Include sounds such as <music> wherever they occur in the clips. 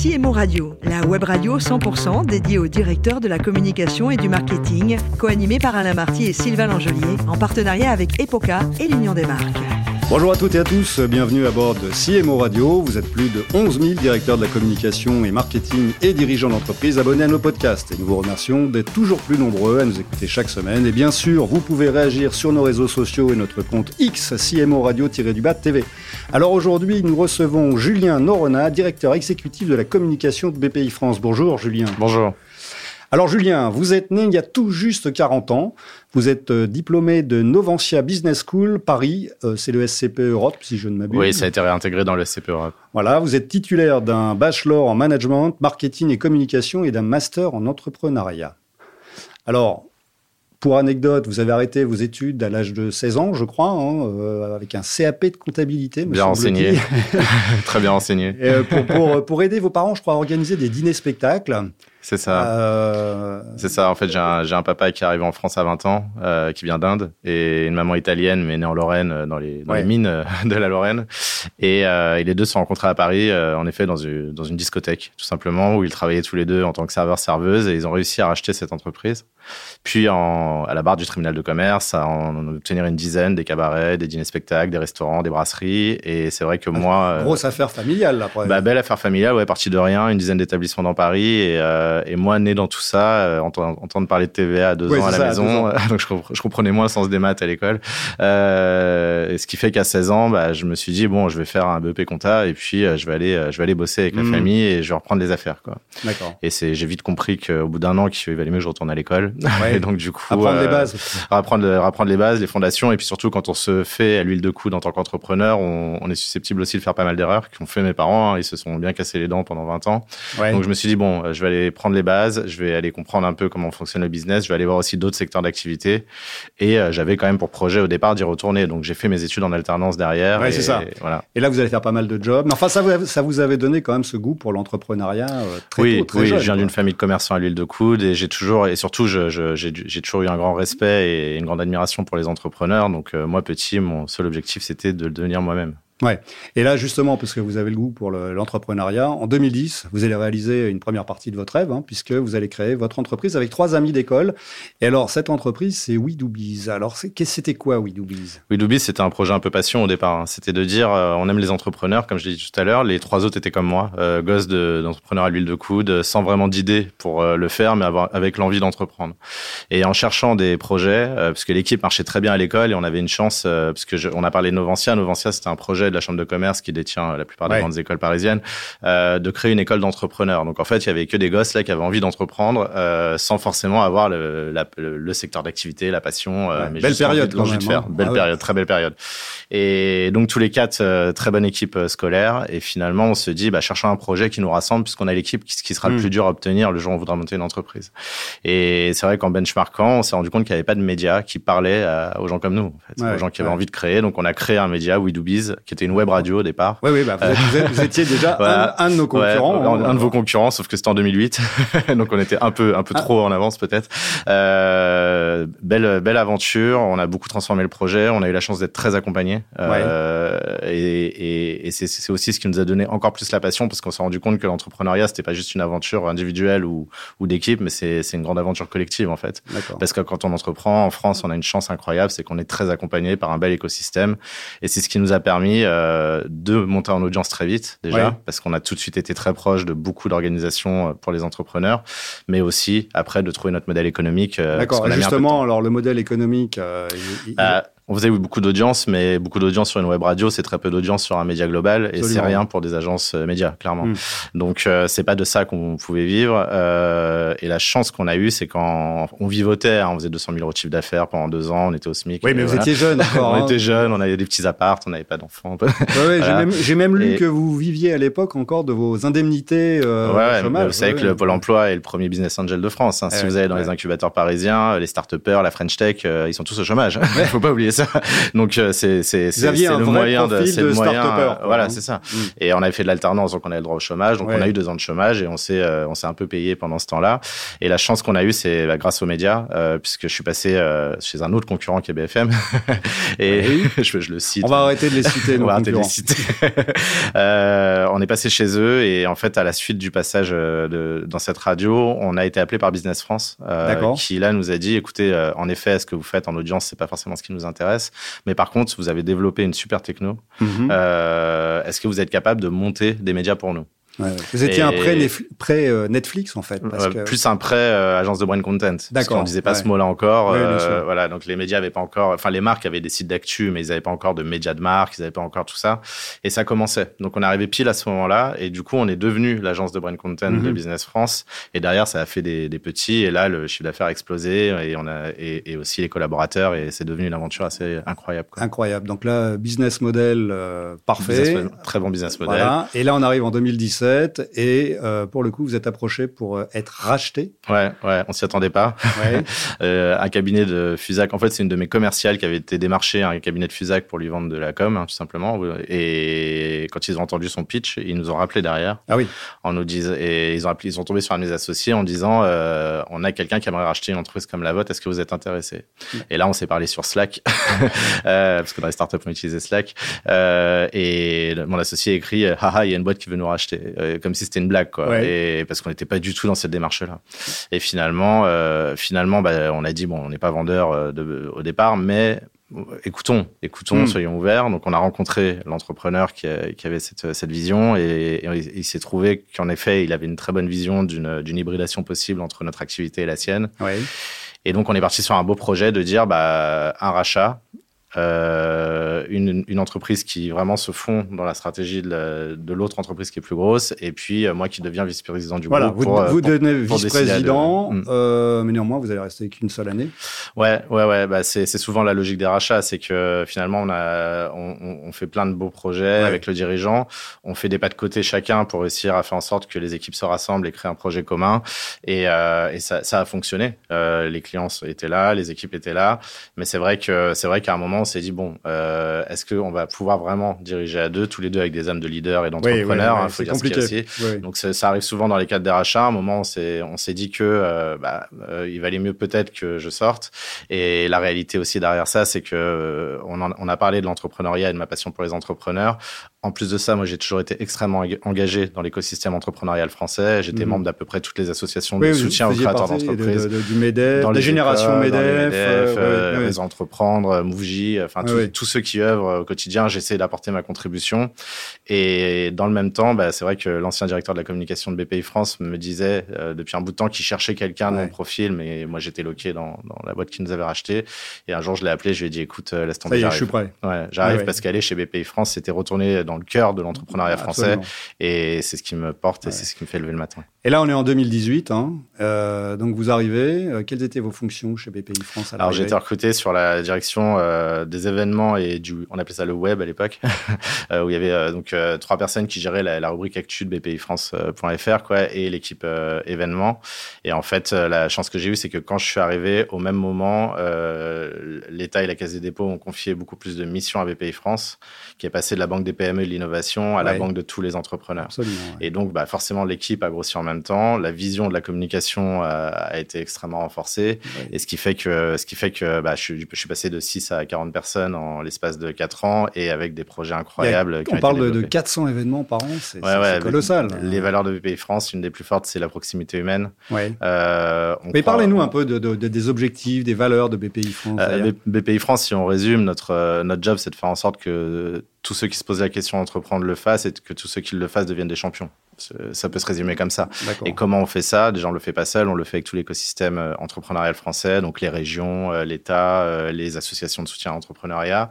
CMO Radio, la web radio 100% dédiée aux directeurs de la communication et du marketing, co-animée par Alain Marty et Sylvain Langelier, en partenariat avec Epoca et l'Union des marques. Bonjour à toutes et à tous, bienvenue à bord de CMO Radio. Vous êtes plus de 11 000 directeurs de la communication et marketing et dirigeants d'entreprise abonnés à nos podcasts. Et nous vous remercions d'être toujours plus nombreux à nous écouter chaque semaine. Et bien sûr, vous pouvez réagir sur nos réseaux sociaux et notre compte X CMO Radio-du-Bas TV. Alors aujourd'hui, nous recevons Julien Norona, directeur exécutif de la communication de BPI France. Bonjour Julien. Bonjour. Alors Julien, vous êtes né il y a tout juste 40 ans. Vous êtes euh, diplômé de Novantia Business School Paris. Euh, c'est le SCP Europe, si je ne m'abuse. Oui, ça a été réintégré dans le SCP Europe. Voilà, vous êtes titulaire d'un bachelor en management, marketing et communication et d'un master en entrepreneuriat. Alors, pour anecdote, vous avez arrêté vos études à l'âge de 16 ans, je crois, hein, euh, avec un CAP de comptabilité. Bien renseigné. <laughs> Très bien renseigné. pour, pour, pour, aider vos parents, je crois, à organiser des dîners-spectacles. C'est ça. Euh... C'est ça. En fait, j'ai un, un, papa qui arrive en France à 20 ans, euh, qui vient d'Inde, et une maman italienne, mais née en Lorraine, euh, dans les, dans les mines de la Lorraine. Et, euh, et, les deux se sont rencontrés à Paris, en effet, dans une, dans une discothèque, tout simplement, où ils travaillaient tous les deux en tant que serveur-serveuse, et ils ont réussi à racheter cette entreprise. Puis, en, à la barre du tribunal de commerce, à en obtenir une dizaine, des cabarets, des dîners-spectacles, des restaurants, des brasseries. Et c'est vrai que moi... Grosse affaire familiale, là, bah, Belle affaire familiale, ouais, partie de rien, une dizaine d'établissements dans Paris, et euh, et moi, né dans tout ça, euh, entendre, parler de TVA à deux ans à la maison, <laughs> donc je, comprenais moins le sens des maths à l'école. Euh, ce qui fait qu'à 16 ans, bah, je me suis dit bon, je vais faire un BEP compta et puis euh, je vais aller, euh, je vais aller bosser avec la hmm. famille et je vais reprendre les affaires, quoi. D'accord. Et c'est, j'ai vite compris qu'au bout d'un an, qu'il valait mieux que je retourne à l'école. <laughs> Ouais. et donc du coup, apprendre les bases, apprendre, apprendre les bases, les fondations, et puis surtout quand on se fait à l'huile de coude en tant qu'entrepreneur, on, on, est susceptible aussi de faire pas mal d'erreurs qui ont fait mes parents. Hein, ils se sont bien cassés les dents pendant 20 ans. Ouais. Donc je me suis dit bon, je vais aller prendre les bases, je vais aller comprendre un peu comment fonctionne le business, je vais aller voir aussi d'autres secteurs d'activité. Et euh, j'avais quand même pour projet au départ d'y retourner. Donc j'ai fait mes études en alternance derrière. Ouais, c'est ça. Voilà. Et là, vous allez faire pas mal de jobs. Mais enfin, ça vous, ça vous avait donné quand même ce goût pour l'entrepreneuriat euh, très oui, tôt, très oui, jeune. je viens d'une famille de commerçants à l'huile de coude et j'ai toujours, et surtout, je, j'ai toujours eu un grand respect et une grande admiration pour les entrepreneurs. Donc euh, moi, petit, mon seul objectif, c'était de le devenir moi-même. Ouais. Et là, justement, parce que vous avez le goût pour l'entrepreneuriat, en 2010, vous allez réaliser une première partie de votre rêve, hein, puisque vous allez créer votre entreprise avec trois amis d'école. Et alors, cette entreprise, c'est We Do Biz. Alors, c'était quoi We Do Biz We Do Biz, c'était un projet un peu passion au départ. Hein. C'était de dire, euh, on aime les entrepreneurs, comme je l'ai dit tout à l'heure. Les trois autres étaient comme moi, euh, gosses d'entrepreneurs à l'huile de coude, sans vraiment d'idée pour euh, le faire, mais avec l'envie d'entreprendre. Et en cherchant des projets, euh, parce que l'équipe marchait très bien à l'école et on avait une chance, euh, parce que on a parlé de Novencia. Novencia, c'était un projet de la chambre de commerce qui détient la plupart des Ouais. grandes écoles parisiennes, euh, de créer une école d'entrepreneurs. Donc en fait, il y avait que des gosses là qui avaient envie d'entreprendre euh, sans forcément avoir le, la- le, le secteur d'activité, la passion, euh, Ouais. mais Belle période de- l'envie de faire. hein. Belle Ah ouais. période, très belle période. Et donc tous les quatre, euh, très bonne équipe euh, scolaire. Et finalement, on se dit, bah, cherchons un projet qui nous rassemble puisqu'on a l'équipe qui, qui sera Hmm. le plus dur à obtenir le jour où on voudra monter une entreprise. Et c'est vrai qu'en benchmarkant, on s'est rendu compte qu'il n'y avait pas de médias qui parlaient à- aux gens comme nous, en fait, Ouais, aux gens qui avaient envie de créer. Donc on a créé un média, We Do Biz, qui était une web radio au départ. Oui, oui, bah, vous, êtes- vous êtes- vous étiez déjà <laughs> Voilà. un, un de nos concurrents. Ouais, un, un de vos concurrents, sauf que c'était en 2008, <laughs> donc on était un peu un peu Ah. trop en avance peut-être. Euh, belle belle aventure, on a beaucoup transformé le projet, on a eu la chance d'être très accompagné, euh, et, et, et c'est aussi ce qui nous a donné encore plus la passion parce qu'on s'est rendu compte que l'entrepreneuriat c'était pas juste une aventure individuelle ou ou d'équipe, mais c'est une grande aventure collective en fait. Parce que quand on entreprend en France, on a une chance incroyable, c'est qu'on est très accompagné par un bel écosystème. Et c'est ce qui nous a permis euh, de monter en audience très vite, déjà, Ouais. parce qu'on a tout de suite été très proche de beaucoup d'organisations euh, pour les entrepreneurs, mais aussi après de trouver notre modèle économique. euh, D'accord. justement, alors le modèle économique, il- il- on faisait beaucoup d'audience, mais beaucoup d'audience sur une web radio, c'est très peu d'audience sur un média global, et c'est rien pour des agences euh, médias, clairement. Mm. Donc euh, c'est pas de ça qu'on pouvait vivre. Euh, et la chance qu'on a eue, c'est quand on vivotait, hein, on faisait 200 000 euros de chiffre d'affaires pendant deux ans, on était au SMIC. oui, mais vous étiez jeune <laughs> encore. on hein. était jeunes, on avait des petits apparts, on n'avait pas d'enfants. Ouais, ouais, j'ai Voilà. même, j'ai même lu Et- que vous viviez à l'époque encore de vos indemnités euh, ouais, chômage. vous savez que le. Pôle emploi est le premier business angel de France. hein. Si Ouais, vous allez dans les incubateurs parisiens, les start-upers, la French Tech, euh, ils sont tous au chômage. Il <laughs> faut pas oublier ça. Ça. Donc c'est c'est c'est le moyen de, c'est le moyen. voilà, c'est ça. Mm. Et on avait fait de l'alternance, donc on avait le droit au chômage. Donc on a eu deux ans de chômage et on s'est on s'est un peu payé pendant ce temps-là. Et la chance qu'on a eue, c'est bah, grâce aux médias, puisque je suis passé chez un autre concurrent qui est BFM. <laughs> et <laughs> je, je, le cite. On va arrêter de les citer. <laughs> on va arrêter de les citer. on est passé chez eux et en fait à la suite du passage de, dans cette radio, on a été appelé par Business France, euh, qui là nous a dit, écoutez, euh, en effet, ce que vous faites en audience, c'est pas forcément ce qui nous intéresse, mais par contre, vous avez développé une super techno. Mhm. Euh, est-ce que vous êtes capable de monter des médias pour nous? Vous étiez un prêt, euh, Netflix en fait. Plus un prêt euh, agence de brand content. D'accord. On disait pas ce mot-là encore. Euh, voilà, donc les médias avaient pas encore, enfin les marques avaient des sites d'actu, mais ils n'avaient pas encore de médias de marque, ils n'avaient pas encore tout ça. Et ça commençait. Donc on arrivé pile à ce moment-là, et du coup on est devenu l'agence de brand content de mhm. Business France. Et derrière ça a fait des, petits, et là le chiffre d'affaires a explosé, et on a et, aussi les collaborateurs, et c'est devenu une aventure assez incroyable. Incroyable. Donc là business model parfait, très bon business model. Voilà. Et là on arrive en 2017 et euh, pour le coup, vous êtes approché pour euh, être racheté. Ouais, ouais, on s'y attendait pas. Ouais. <laughs> euh, un cabinet de Fusac. En fait, c'est une de mes commerciales qui avait été démarchée à un cabinet de Fusac pour lui vendre de la com, hein, tout simplement. Et quand ils ont entendu son pitch, ils nous ont rappelé derrière. Ah oui. En nous disant, et ils ont appelé, ils sont tombés sur un de mes associés en disant, euh, on a quelqu'un qui aimerait racheter une entreprise comme la vôtre. Est-ce que vous êtes intéressé? Et là, on s'est parlé sur Slack, <laughs> parce que dans les startups, on utilise Slack. Et mon associé a écrit, haha, il y a une boîte qui veut nous racheter. Euh, comme si c'était une blague, quoi. Et parce qu'on n'était pas du tout dans cette démarche-là. Et finalement, euh, finalement, bah, on a dit bon, on n'est pas vendeur euh, de, au départ, mais écoutons, écoutons, hmm. soyons ouverts. Donc, on a rencontré l'entrepreneur qui, qui, avait cette, cette vision et, il, s'est trouvé qu'en effet, il avait une très bonne vision d'une hybridation possible entre notre activité et la sienne. Et donc, on est parti sur un beau projet de dire bah, un rachat euh, une, une, entreprise qui vraiment se fond dans la stratégie de l'autre entreprise qui est plus grosse, et puis euh, moi qui deviens vice-président du voilà, groupe. Vous, pour, vous devenez vice-président, mm. euh, mais néanmoins vous allez rester qu'une seule année. Ouais, ouais, ouais. Bah c'est souvent la logique des rachats, c'est que finalement on a on, on, fait plein de beaux projets avec le dirigeant, on fait des pas de côté chacun pour réussir à faire en sorte que les équipes se rassemblent et créent un projet commun, et, euh, et ça, ça a fonctionné. Euh, les clients étaient là, les équipes étaient là, mais c'est vrai que c'est vrai qu'à un moment on s'est dit bon, euh, est-ce qu'on va pouvoir vraiment diriger à deux, tous les deux avec des âmes de leader et d'entrepreneur hein, faut dire compliqué. ce Donc ça, arrive souvent dans les cadres des rachats. À un moment, on s'est on s'est dit que euh, bah, euh, il valait mieux peut-être que je sorte. Et la réalité aussi derrière ça, c'est que on, on a parlé de l'entrepreneuriat et de ma passion pour les entrepreneurs. En plus de ça, moi, j'ai toujours été extrêmement engagé dans l'écosystème entrepreneurial français. J'étais mhm. membre d'à peu près toutes les associations de soutien aux créateurs d'entreprise. du MEDEF, dans les générations MEDEF, euh, les entreprendre, Mouji, enfin tous ceux qui œuvrent au quotidien, j'essaie d'apporter ma contribution. Et dans le même temps, bah, c'est vrai que l'ancien directeur de la communication de BPI France me disait euh, depuis un bout de temps qu'il cherchait quelqu'un de mon profil, mais moi j'étais loqué dans, dans, la boîte qui nous avait racheté. Et un jour, je l'ai appelé, je lui ai dit écoute, euh, laisse tomber. Est, je suis prêt. Ouais, j'arrive parce qu'aller chez BPI France, c'était retourner dans le cœur de l'entrepreneuriat français. Et c'est ce qui me porte et c'est ce qui me fait lever le matin. Et là, on est en 2018. Hein. Euh, donc, vous arrivez. Euh, quelles étaient vos fonctions chez BPI France Alors, j'ai été recruté sur la direction euh, des événements et du, on appelait ça le web à l'époque, <laughs> euh, où il y avait euh, donc euh, trois personnes qui géraient la, la rubrique actu de BPI France.fr quoi, et l'équipe événements. Et en fait, la chance que j'ai eue, c'est que quand je suis arrivé, au même moment, l'État et la Caisse des dépôts ont confié beaucoup plus de missions à BPI France, qui est passé de la banque des PME et de l'innovation à la banque de tous les entrepreneurs. Absolument, Et donc, bah, forcément, l'équipe a grossi en même temps. La vision de la communication a, été extrêmement renforcée. Et ce qui fait que, ce qui fait que bah, je, je suis passé de 6 à 40 personnes en l'espace de 4 ans et avec des projets incroyables. on parle de 400 événements par an, c'est colossal. Les, valeurs de BPI France, une des plus fortes, c'est la proximité humaine. Euh, Mais parlez-nous un peu de, des objectifs, des valeurs de BPI France. Euh, BPI France, si on résume, notre, euh, notre job, c'est de faire en sorte que tous ceux qui se posent la question d'entreprendre le fassent et que tous ceux qui le fassent deviennent des champions. Ça peut se résumer comme ça. Et comment on fait ça? Déjà, on le fait pas seul, on le fait avec tout l'écosystème euh, entrepreneurial français, donc les régions, euh, l'État, euh, les associations de soutien à l'entrepreneuriat.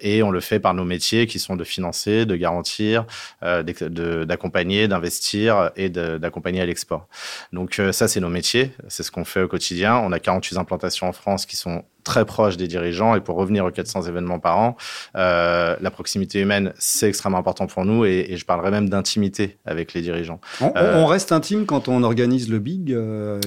et on le fait par nos métiers qui sont de financer, de garantir, d'accompagner, d'investir et d'accompagner à l'export. Donc ça, c'est nos métiers, c'est ce qu'on fait au quotidien. On a 48 implantations en France qui sont très proche des dirigeants. Et pour revenir aux 400 événements par an, euh, la proximité humaine, c'est extrêmement important pour nous. Et, et je parlerai même d'intimité intimité avec les dirigeants. On, reste intime quand on organise le Big,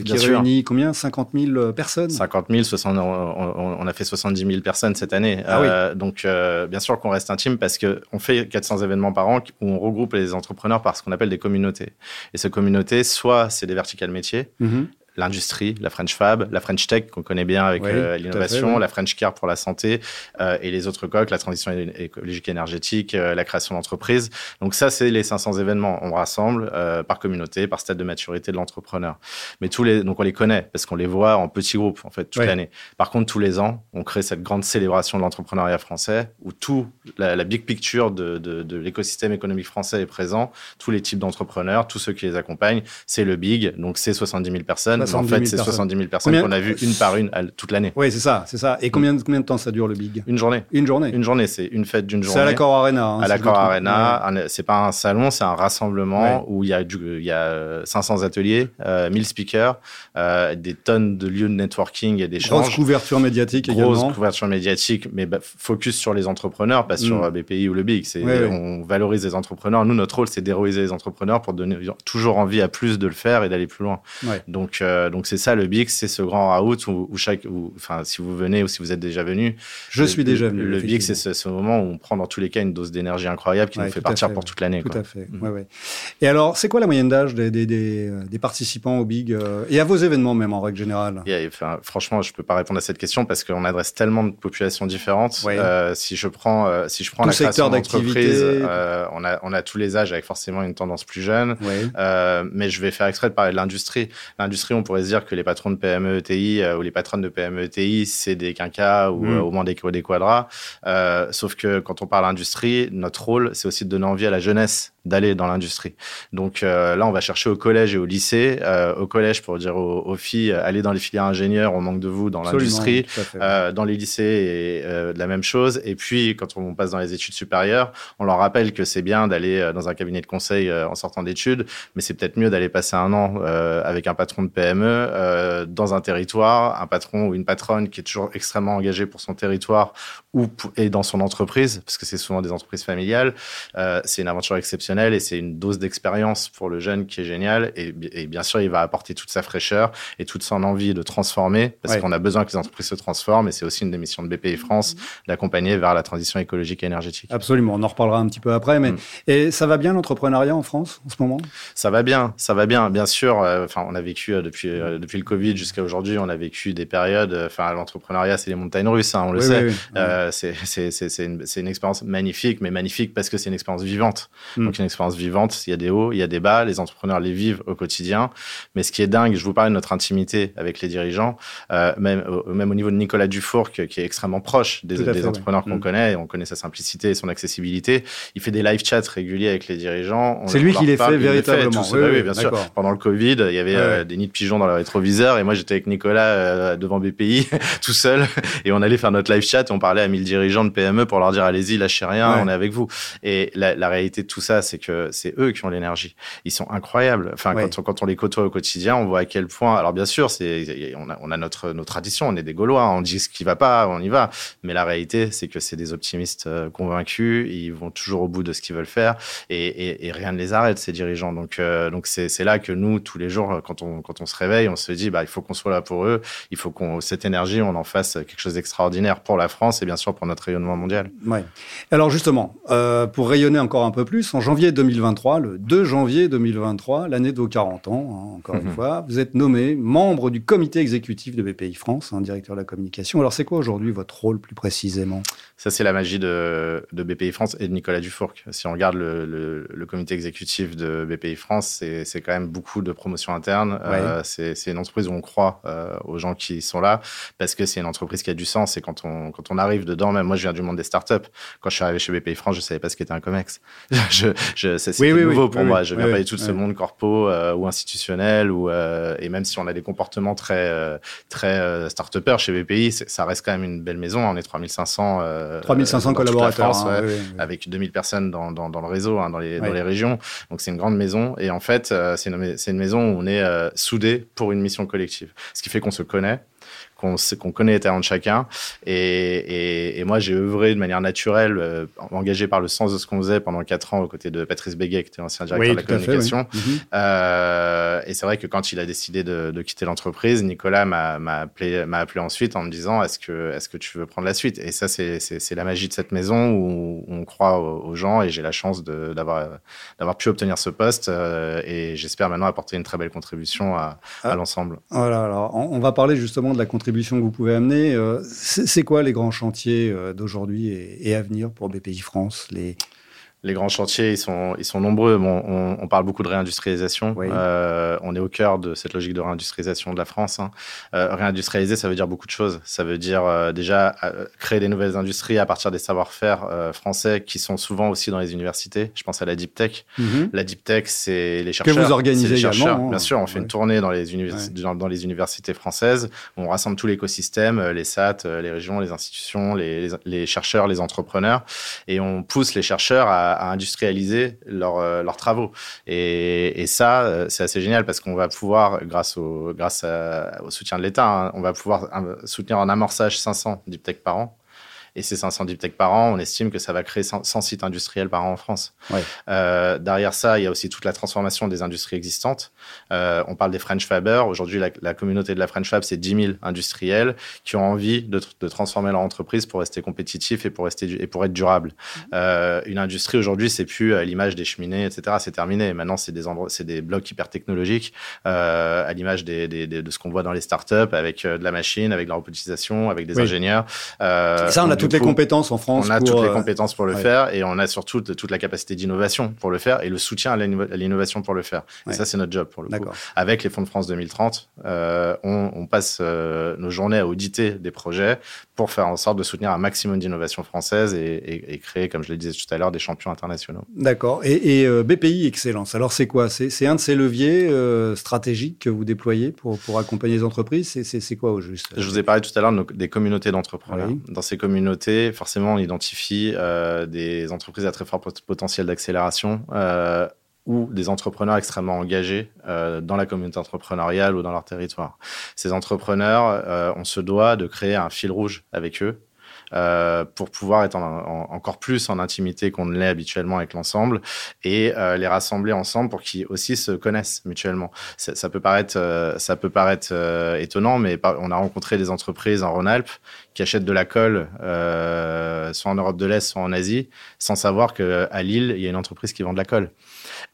qui réunit combien? 50 000 personnes? 50 000, 60, on, a fait 70 000 personnes cette année. Ah donc, bien sûr qu'on reste intime parce qu'on fait 400 événements par an où on regroupe les entrepreneurs par ce qu'on appelle des communautés. Et ces communautés, soit c'est des verticales métiers, mm-hmm l'industrie, la French Fab, la French Tech qu'on connaît bien avec euh, l'innovation, la French Care pour la santé euh, et les autres coques, la transition écologique et énergétique, euh, la création d'entreprises. Donc ça, c'est les 500 événements. On rassemble par communauté, par stade de maturité de l'entrepreneur. Mais tous les, donc on les connaît parce qu'on les voit en petits groupes en fait toute l'année. Par contre, tous les ans, on crée cette grande célébration de l'entrepreneuriat français où tout la, big picture de, de, de l'écosystème économique français est présent. Tous les types d'entrepreneurs, tous ceux qui les accompagnent, c'est le big. Donc c'est 70 000 personnes en fait, c'est 70 000 personnes qu'on a vues une par une toute l'année. Oui, c'est ça, c'est ça. Et combien, combien de temps ça dure le Big? Une journée. Une journée. Une journée, c'est une fête d'une journée. C'est à l'accord Arena. Hein, à l'accord Arena. C'est pas un salon, c'est un rassemblement où il y a il y a 500 ateliers, 1000 euh, speakers, euh, des tonnes de lieux de networking et d'échanges. Grosse couverture médiatique Grosse également. Grosse couverture médiatique, mais bah, focus sur les entrepreneurs, pas sur mm. BPI ou le Big. C'est on valorise les entrepreneurs. Nous, notre rôle, c'est d'héroïser les entrepreneurs pour donner toujours envie à plus de le faire et d'aller plus loin. Donc, euh, donc c'est ça le Big c'est ce grand raout où, chaque, enfin, si vous venez ou si vous êtes déjà venu. Je suis déjà venu. Le Big, c'est ce, moment où on prend dans tous les cas une dose d'énergie incroyable qui nous fait partir pour toute l'année. Tout à fait. Mm. Ouais, Et alors, c'est quoi la moyenne d'âge des, des, des, des, participants au Big euh, et à vos événements même en règle générale? Enfin, Franchement, je peux pas répondre à cette question parce qu'on adresse tellement de populations différentes. Euh, si je prends, euh, si je prends Tout la création d'entreprise, on a, on a tous les âges avec forcément une tendance plus jeune. mais je vais faire exprès de parler de l'industrie. L'industrie, on pourrait se dire que les patrons de PME, ETI euh, ou les patronnes de PME, ETI, c'est des quinquas ou mm. euh, au moins des, des quadras. Euh, sauf que quand on parle industrie, notre rôle, c'est aussi de donner envie à la jeunesse d'aller dans l'industrie. Donc là, on va chercher au collège et au lycée. au collège, pour dire aux, filles, allez dans les filières ingénieurs, on manque de vous dans l'industrie. dans les lycées, et, de la même chose. Et puis, quand on passe dans les études supérieures, on leur rappelle que c'est bien d'aller dans un cabinet de conseil en sortant d'études, mais c'est peut-être mieux d'aller passer un an avec un patron de PME dans un territoire, un patron ou une patronne qui est toujours extrêmement engagé pour son territoire ou et dans son entreprise, parce que c'est souvent des entreprises familiales. Euh, c'est une aventure exceptionnelle et c'est une dose d'expérience pour le jeune qui est géniale. Et, bien sûr, il va apporter toute sa fraîcheur et toute son envie de transformer, parce qu'on a besoin que les entreprises se transforment. Et c'est aussi une des missions de BPI France d'accompagner vers la transition écologique et énergétique. Absolument, on en reparlera un petit peu après. Mais mm. et ça va bien l'entrepreneuriat en France en ce moment? Ça va bien, ça va bien. Bien sûr, euh, on a vécu euh, depuis depuis le Covid jusqu'à aujourd'hui on a vécu des périodes. Enfin, l'entrepreneuriat, c'est les montagnes russes, hein, on le sait. Euh, c'est une, une, expérience magnifique, mais magnifique parce que c'est une expérience vivante. Mm. Donc, une expérience vivante. Il y a des hauts, il y a des bas. Les entrepreneurs les vivent au quotidien. Mais ce qui est dingue, je vous parle de notre intimité avec les dirigeants, euh, même, même au niveau de Nicolas Dufour, qui est extrêmement proche des, des entrepreneurs qu'on mm. connaît. On connaît sa simplicité et son accessibilité. Il fait des live chats réguliers avec les dirigeants. C'est lui qui les fait véritablement. oui, bien sûr. Pendant le Covid, il y avait euh, des nids de pigeons dans le rétroviseur et moi j'étais avec Nicolas euh, devant BPI <laughs> tout seul et on allait faire notre live chat et on parlait à 1000 dirigeants de PME pour leur dire allez-y lâchez rien on est avec vous. Et la, la réalité de tout ça c'est que c'est eux qui ont l'énergie. Ils sont incroyables. Enfin quand, on, quand on les côtoie au quotidien on voit à quel point alors bien sûr c'est on a, on a notre nos traditions on est des Gaulois on dit ce qui va pas on y va. Mais la réalité c'est que c'est des optimistes euh, convaincus ils vont toujours au bout de ce qu'ils veulent faire et, et, et rien ne les arrête ces dirigeants. Donc euh, donc c'est là que nous tous les jours quand on quand on se réveille on se dit bah il faut qu'on soit là pour eux il faut qu'on cette énergie, on en fasse quelque chose d'extraordinaire pour la France et bien sûr pour notre rayonnement mondial. Ouais. Alors justement, euh, pour rayonner encore un peu plus, en janvier 2023, le 2 janvier 2023, l'année de vos 40 ans, hein, encore une mhm. fois, vous êtes nommé membre du comité exécutif de BPI France, hein, directeur de la communication. Alors c'est quoi aujourd'hui votre rôle plus précisément? Ça c'est la magie de, de, BPI France et de Nicolas Dufourc. Si on regarde le, le, comité exécutif de BPI France, c'est quand même beaucoup de promotion interne. Euh, c'est une entreprise où on croit euh, aux gens qui sont là parce que c'est une entreprise qui a du sens. Et quand on, quand on arrive dedans, même moi, je viens du monde des startups. Quand je suis arrivé chez BPI France, je savais pas ce qu'était un COMEX. <laughs> je, je, c'est nouveau pour moi. Je viens pas du tout de ce monde corpo euh, ou institutionnel ou, euh, et même si on a des comportements très, euh, très euh, start chez BPI, ça reste quand même une belle maison. On est 3500, 3500 collaborateurs. hein, avec 2000 personnes dans, dans, dans le réseau, hein, dans, les, dans les régions. Donc c'est une grande maison. Et en fait, c'est une, une, maison où on est soudé pour une mission collective. Ce qui fait qu'on se connaît. Qu'on connaît les talents de chacun. Et, et, moi, j'ai œuvré de manière naturelle, euh, engagé par le sens de ce qu'on faisait pendant quatre ans aux côtés de Patrice Béguet, qui était ancien directeur de la communication. Mhm. euh, et c'est vrai que quand il a décidé de, de quitter l'entreprise, Nicolas m'a appelé, appelé ensuite en me disant est-ce que, est-ce que tu veux prendre la suite? Et ça, c'est la magie de cette maison où on croit aux, gens et j'ai la chance d'avoir pu obtenir ce poste euh, et j'espère maintenant apporter une très belle contribution à, à ah. l'ensemble. Voilà, alors on va parler justement de la contribution que vous pouvez amener. Euh, c'est quoi les grands chantiers euh, d'aujourd'hui et, à venir pour BPI France les grands chantiers, ils sont, ils sont nombreux. Bon, on, on, parle beaucoup de réindustrialisation. Euh, on est au cœur de cette logique de réindustrialisation de la France. Hein. Euh, réindustrialiser, ça veut dire beaucoup de choses. Ça veut dire euh, déjà euh, créer des nouvelles industries à partir des savoir-faire euh, français qui sont souvent aussi dans les universités. Je pense à la Deep Tech. Mhm. La Deep Tech, c'est les chercheurs. Que vous organisez également. Hein. Bien sûr, on fait une tournée dans les, dans, dans, les universités françaises. On rassemble tout l'écosystème, les SAT, les régions, les institutions, les, les, les chercheurs, les entrepreneurs, et on pousse les chercheurs à à, industrialiser euh, leurs travaux. Et, ça, euh, c'est assez génial parce qu'on va pouvoir, grâce au, grâce au soutien de l'État, hein, on va pouvoir euh, soutenir en amorçage 500 deep tech par an et ces 500 deep tech par an, on estime que ça va créer 100, sites industriels par an en France. Ouais. Euh, derrière ça, il y a aussi toute la transformation des industries existantes. Euh, on parle des French Faber. Aujourd'hui, la, la, communauté de la French Fab, c'est 10 000 industriels qui ont envie de, de, transformer leur entreprise pour rester compétitifs et pour, rester, et pour être durables. Mmh. Euh, une industrie, aujourd'hui, c'est plus à l'image des cheminées, etc. C'est terminé. Maintenant, c'est des, endroits, c'est des blocs hyper technologiques euh, à l'image des, des, des, de ce qu'on voit dans les startups avec euh, de la machine, avec de la robotisation, avec des oui. ingénieurs. Euh, ça, on a toutes les compétences en France. On a toutes les euh, compétences pour le ouais. faire et on a surtout toute la capacité d'innovation pour le faire et le soutien à l'innovation pour le faire. Et ouais. ça, c'est notre job pour le coup. Avec les fonds de France 2030, euh, on, on, passe euh, nos journées à auditer des projets pour faire en sorte de soutenir un maximum d'innovation française et, et, et, créer, comme je le disais tout à l'heure, des champions internationaux. D'accord. Et, et BPI Excellence, alors c'est quoi? C'est un de ces leviers euh, stratégiques que vous déployez pour, pour accompagner les entreprises? C'est quoi au juste? Je vous ai parlé tout à l'heure de des communautés d'entrepreneurs. Oui. Dans ces communautés, forcément, on identifie euh, des entreprises à très fort potentiel d'accélération euh, ou des entrepreneurs extrêmement engagés euh, dans la communauté entrepreneuriale ou dans leur territoire. Ces entrepreneurs, on se doit de créer un fil rouge avec eux euh, pour pouvoir être en, en, encore plus en intimité qu'on ne l'est habituellement avec l'ensemble et euh, les rassembler ensemble pour qu'ils aussi se connaissent mutuellement. Ça, peut paraître, euh, ça peut paraître euh, étonnant, mais on a rencontré des entreprises en Rhône-Alpes qui achètent de la colle, euh, soit en Europe de l'Est, soit en Asie, sans savoir qu'à Lille, il y a une entreprise qui vend de la colle.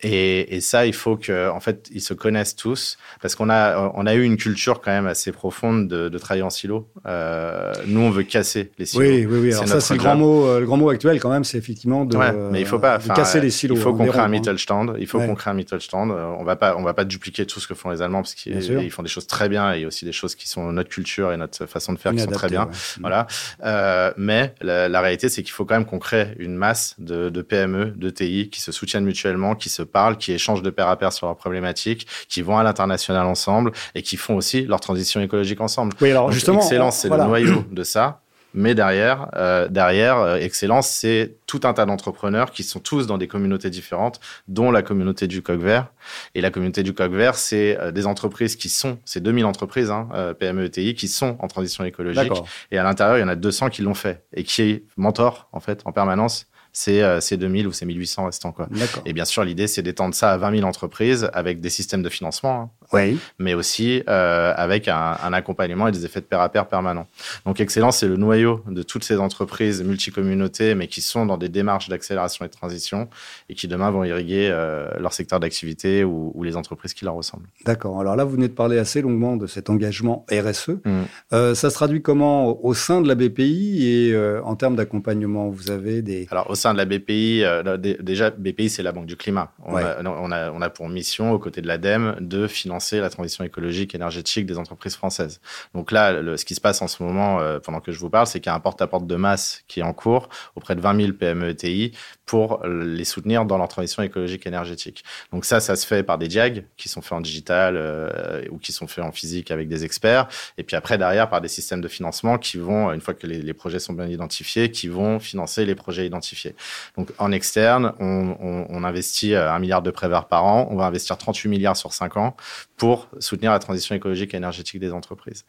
Et, et, ça, il faut que, en fait, ils se connaissent tous, parce qu'on a, on a eu une culture quand même assez profonde de, de travailler en silo. Nous, on veut casser les silos. Oui, oui. Alors ça, c'est le grand mot, euh, le grand mot actuel quand même, c'est effectivement de, ouais, mais il faut pas, casser les silos. Il faut qu'on crée un Mittelstand. Il faut ouais. qu'on crée un Mittelstand. Euh, on va pas, on va pas dupliquer tout ce que font les Allemands, parce qu'ils font des choses très bien, et il y a aussi des choses qui sont notre culture et notre façon de faire qui sont très bien. Ouais. Voilà. Euh, mais la, la réalité, c'est qu'il faut quand même qu'on crée une masse de, de PME, de TI qui se soutiennent mutuellement, qui se parlent, qui échangent de pair à pair sur leurs problématiques, qui vont à l'international ensemble et qui font aussi leur transition écologique ensemble. Oui, alors Donc, justement, excellence, c'est voilà. le noyau de ça. Mais derrière, euh, derrière euh, Excellence, c'est tout un tas d'entrepreneurs qui sont tous dans des communautés différentes, dont la communauté du coq vert. Et la communauté du coq vert, c'est euh, des entreprises qui sont, c'est 2000 entreprises, hein, euh, PME, ETI, qui sont en transition écologique. Et à l'intérieur, il y en a 200 qui l'ont fait et qui mentorent, en fait, en permanence c'est euh, 2000 ou c'est 1800 restants. Quoi. Et bien sûr, l'idée, c'est d'étendre ça à 20 000 entreprises avec des systèmes de financement, hein, oui. mais aussi euh, avec un, un, accompagnement et des effets de pair à pair permanents. Donc, Excellence, c'est le noyau de toutes ces entreprises multicommunautés, mais qui sont dans des démarches d'accélération et de transition et qui demain vont irriguer euh, leur secteur d'activité ou, ou, les entreprises qui leur ressemblent. D'accord. Alors là, vous venez de parler assez longuement de cet engagement RSE. Mmh. Euh, ça se traduit comment au sein de la BPI et en termes d'accompagnement? Vous avez des... Alors, au sein de la BPI, euh, déjà, BPI, c'est la Banque du Climat. On, ouais. a, on, a, on, a, pour mission, aux côtés de l'ADEME, de financer la transition écologique énergétique des entreprises françaises. Donc là, le, ce qui se passe en ce moment, euh, pendant que je vous parle, c'est qu'il y a un porte-à-porte -porte de masse qui est en cours auprès de 20 000 PME ETI pour les soutenir dans leur transition écologique énergétique. Donc ça, ça se fait par des diag qui sont faits en digital euh, ou qui sont faits en physique avec des experts. Et puis après, derrière, par des systèmes de financement qui vont, une fois que les, les projets sont bien identifiés, qui vont financer les projets identifiés. Donc en externe, on, on, on investit un milliard de prévers par an. On va investir 38 milliards sur 5 ans pour soutenir la transition écologique et énergétique des entreprises.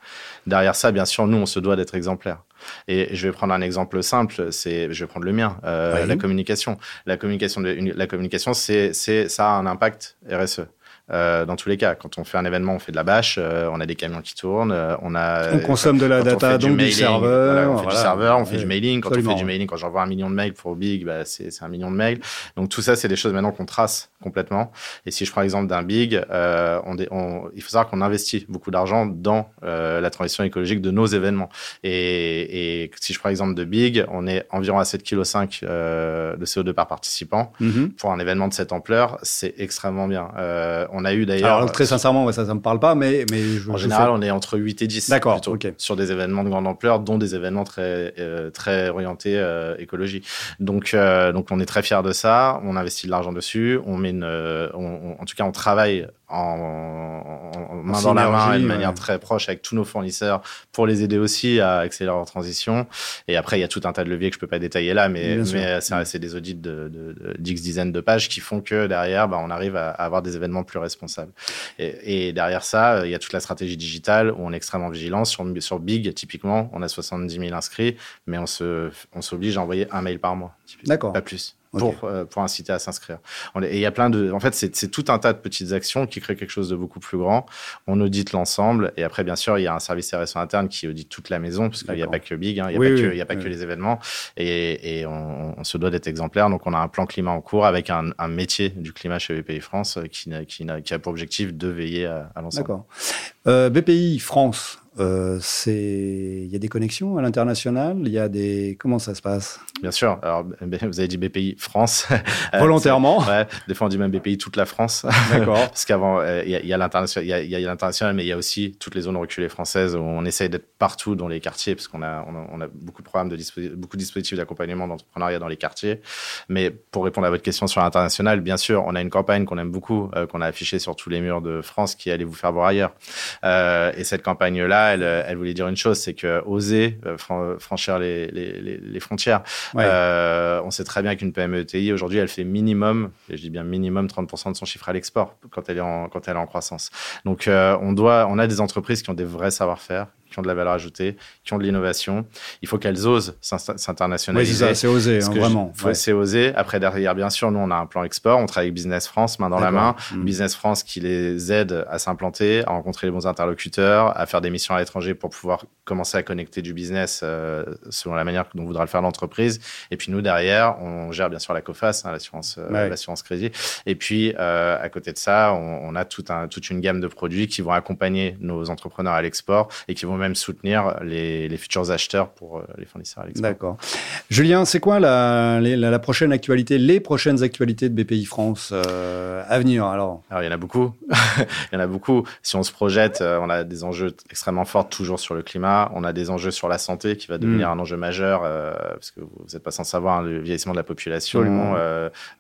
Derrière ça, bien sûr, nous, on se doit d'être exemplaires. Et je vais prendre un exemple simple, c'est, je vais prendre le mien, euh, la communication. La communication, de, la communication, c'est, c'est, ça a un impact RSE. Euh, dans tous les cas. Quand on fait un événement, on fait de la bâche, euh, on a des camions qui tournent, euh, on a. On consomme de la data, donc du, serveur. on fait du serveur, on fait du mailing. Quand on fait du mailing, quand j'envoie un million de mails pour Big, bah, c'est un million de mails. Donc tout ça, c'est des choses maintenant qu'on trace complètement. Et si je prends l'exemple d'un Big, on, on, il faut savoir qu'on investit beaucoup d'argent dans la transition écologique de nos événements. Et, et, si je prends l'exemple de Big, on est environ à 7,5 kg de CO2 par participant. Mm-hmm. Pour un événement de cette ampleur, c'est extrêmement bien. on on a eu d'ailleurs. Alors, très sincèrement, ça ne me parle pas, mais. mais en général, on est entre 8 et 10. D'accord. Sur des événements de grande ampleur, dont des événements très, euh, très orientés euh, écologie. Donc, euh, donc, on est très fiers de ça. On investit de l'argent dessus. On met une, en tout cas, on travaille en, main dans la main et de manière très proche avec tous nos fournisseurs pour les aider aussi à accélérer leur transition. Et après, il y a tout un tas de leviers que je peux pas détailler là, mais, mais c'est des audits de, de, d'X dizaines de pages qui font que derrière, bah, on arrive à, avoir des événements plus responsables. Et, derrière ça, il y a toute la stratégie digitale où on est extrêmement vigilant. Sur, sur Big, typiquement, on a 70 000 inscrits, mais on se, on s'oblige à envoyer un mail par mois. D'accord. Pas plus pour, euh, pour inciter à s'inscrire. Et il y a plein de. En fait, c'est tout un tas de petites actions qui créent quelque chose de beaucoup plus grand. On audite l'ensemble. Et après, bien sûr, il y a un service RSE interne qui audite toute la maison, parce qu'il n'y a pas que Big, hein, il n'y a, pas, que, y a pas que les événements. Et, et on, on, se doit d'être exemplaire. Donc, on a un plan climat en cours avec un, un métier du climat chez BPI France euh, qui, qui, qui, a pour objectif de veiller à, à l'ensemble. D'accord. Euh, BPI France, euh, il y a des connexions à l'international. Il y a des, comment ça se passe? Bien sûr. Alors, <laughs> vous avez dit BPI France. <laughs> Euh, Volontairement. ouais. Des fois, on dit même BPI toute la France. <laughs> D'accord. Parce qu'avant, euh, il y a, l'international, y a, mais il y a aussi toutes les zones reculées françaises où on essaye d'être partout dans les quartiers, parce qu'on a, on a, beaucoup de programmes de beaucoup de dispositifs d'accompagnement d'entrepreneuriat dans les quartiers. Mais pour répondre à votre question sur l'international, bien sûr, on a une campagne qu'on aime beaucoup, qu'on a affichée sur tous les murs de France, qui est allez vous faire voir ailleurs. et cette campagne-là euh, elle, voulait dire une chose, c'est que oser euh, franchir les, les, frontières. Euh, on sait très bien qu'une PME ETI aujourd'hui, elle fait minimum, et je dis bien minimum 30% de son chiffre à l'export quand elle est en quand elle est en croissance. Donc on doit, on a des entreprises qui ont des vrais savoir-faire, qui ont de la valeur ajoutée, qui ont de l'innovation. Il faut qu'elles osent s'internationaliser. Oui, c'est oser, hein, vraiment. C'est oser. Après, derrière, bien sûr, nous, on a un plan export. On travaille avec Business France, main dans la main. Mm. Business France qui les aide à s'implanter, à rencontrer les bons interlocuteurs, à faire des missions à l'étranger pour pouvoir commencer à connecter du business euh, selon la manière dont voudra le faire l'entreprise. Et puis, nous, derrière, on gère bien sûr la COFAS, hein, l'assurance euh, l'assurance crédit. Et puis, euh, à côté de ça, on, on a tout un, toute une gamme de produits qui vont accompagner nos entrepreneurs à l'export et qui vont même soutenir les, futurs acheteurs pour euh, les fournisseurs à l'export. D'accord. Julien, c'est quoi la, la, prochaine actualité, les prochaines actualités de BPI France euh, à venir alors? Alors, il y en a beaucoup. <laughs> il y en a beaucoup. Si on se projette, euh, on a des enjeux extrêmement forts toujours sur le climat. On a des enjeux sur la santé qui va devenir mm. un enjeu majeur parce que vous n'êtes pas sans savoir hein, le vieillissement de la population,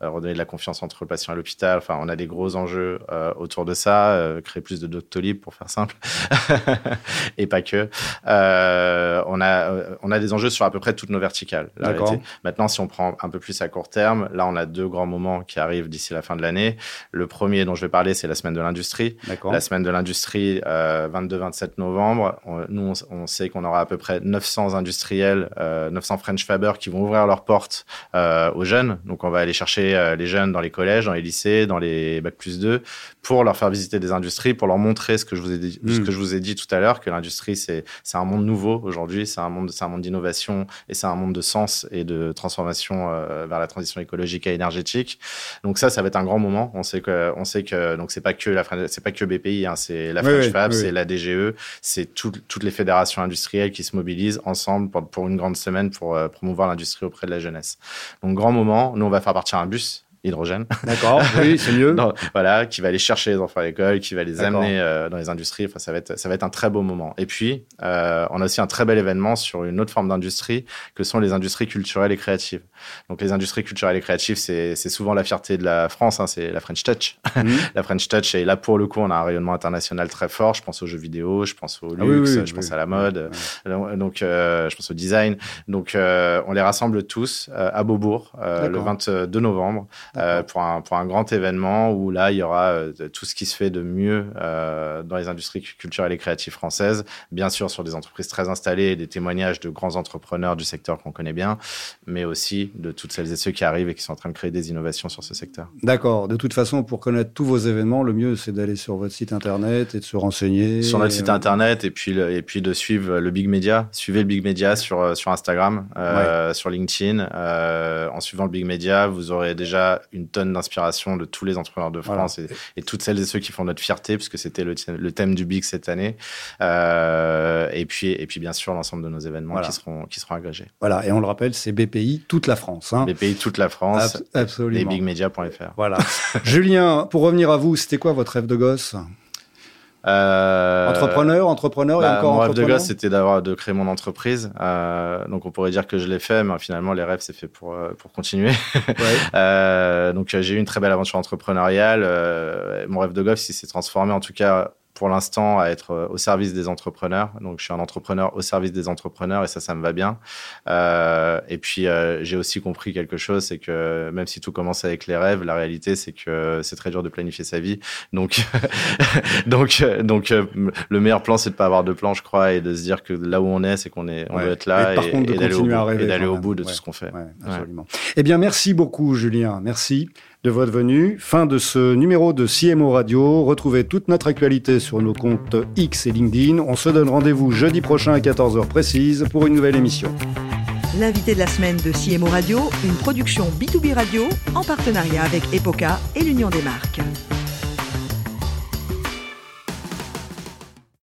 redonner de la confiance entre le patient et l'hôpital. Enfin, on a des gros enjeux autour de ça. créer plus de Doctolib pour faire simple <laughs> et pas que euh, on, a, euh, on a des enjeux sur à peu près toutes nos verticales. Maintenant, si on prend un peu plus à court terme, là, on a deux grands moments qui arrivent d'ici la fin de l'année. Le premier dont je vais parler, c'est la semaine de l'industrie. La semaine de l'industrie, 22-27 euh, novembre. nous, on, sait qu'on aura à peu près 900 industriels, 900 French Faber qui vont ouvrir leurs portes aux jeunes. Donc, on va aller chercher les jeunes dans les collèges, dans les lycées, dans les bac plus 2 pour leur faire visiter des industries, pour leur montrer ce que je vous ai dit, ce hmm. que je vous ai dit tout à l'heure, que l'industrie c'est un monde nouveau aujourd'hui, c'est un monde c'est un monde d'innovation et c'est un monde de sens et de transformation euh, vers la transition écologique et énergétique. Donc ça, ça va être un grand moment. On sait que on sait que donc c'est pas que la c'est pas que BPI, hein, c'est la French Fab, c'est la DGE, c'est toutes les fédérations industrielles qui se mobilisent ensemble pour, pour une grande semaine pour euh, promouvoir l'industrie auprès de la jeunesse. Donc grand moment. Nous on va faire partir un bus hydrogène. D'accord, oui, <laughs> c'est mieux. voilà, qui va aller chercher les enfants à l'école, qui va les amener euh, dans les industries. Enfin, ça va être, ça va être un très beau moment. Et puis, euh, on a aussi un très bel événement sur une autre forme d'industrie que sont les industries culturelles et créatives. Donc, les industries culturelles et créatives, c'est, c'est souvent la fierté de la France. Hein, c'est la French Touch. Mhm. <laughs> la French Touch. Et là, pour le coup, on a un rayonnement international très fort. Je pense aux jeux vidéo, je pense au ah luxe, je pense à la mode, donc euh, je pense au design. Donc, euh, on les rassemble tous à Beaubourg le 22 novembre. Pour, un, pour un grand événement où là, il y aura tout ce qui se fait de mieux dans les industries culturelles et créatives françaises. Bien sûr, sur des entreprises très installées, des témoignages de grands entrepreneurs du secteur qu'on connaît bien, mais aussi de toutes celles et ceux qui arrivent et qui sont en train de créer des innovations sur ce secteur. D'accord. De toute façon, pour connaître tous vos événements, le mieux, c'est d'aller sur votre site internet et de se renseigner. Sur notre site internet et puis, et puis de suivre le Big Media. Suivez le Big Media sur, sur Instagram, euh, sur LinkedIn. Euh, en suivant le Big Media, vous aurez déjà une tonne d'inspiration de tous les entrepreneurs de France et, toutes celles et ceux qui font notre fierté, puisque c'était le, le, thème du Big cette année. Euh, et, puis, et puis, bien sûr, l'ensemble de nos événements qui, seront, qui seront agrégés. Voilà. Et on le rappelle, c'est BPI toute la France. Hein. BPI toute la France. absolument. Et bigmedia.fr. Voilà. <laughs> Julien, pour revenir à vous, c'était quoi votre rêve de gosse? Euh, entrepreneur, entrepreneur et bah, encore Mon rêve de gosse, c'était d'avoir de créer mon entreprise. Euh, donc, on pourrait dire que je l'ai fait, mais finalement, les rêves, c'est fait pour euh, pour continuer. <laughs> donc, j'ai eu une très belle aventure entrepreneuriale. mon rêve de gosse, il s'est transformé, en tout cas, pour l'instant à être euh, au service des entrepreneurs. Donc, je suis un entrepreneur au service des entrepreneurs et ça, ça me va bien. Euh, et puis, euh, j'ai aussi compris quelque chose, c'est que même si tout commence avec les rêves, la réalité, c'est que c'est très dur de planifier sa vie. Donc, <laughs> donc, donc, le meilleur plan, c'est de pas avoir de plan, je crois, et de se dire que là où on est, c'est qu'on est, on doit être là et, et d'aller au, bout, au bout de tout ce qu'on fait. absolument. Eh bien, merci beaucoup, Julien. Merci de votre venue. Fin de ce numéro de CMO Radio. Retrouvez toute notre actualité sur nos comptes X et LinkedIn. On se donne rendez-vous jeudi prochain à 14h précise pour une nouvelle émission. L'invité de la semaine de CMO Radio, une production B2B Radio en partenariat avec Epoca et l'Union des marques.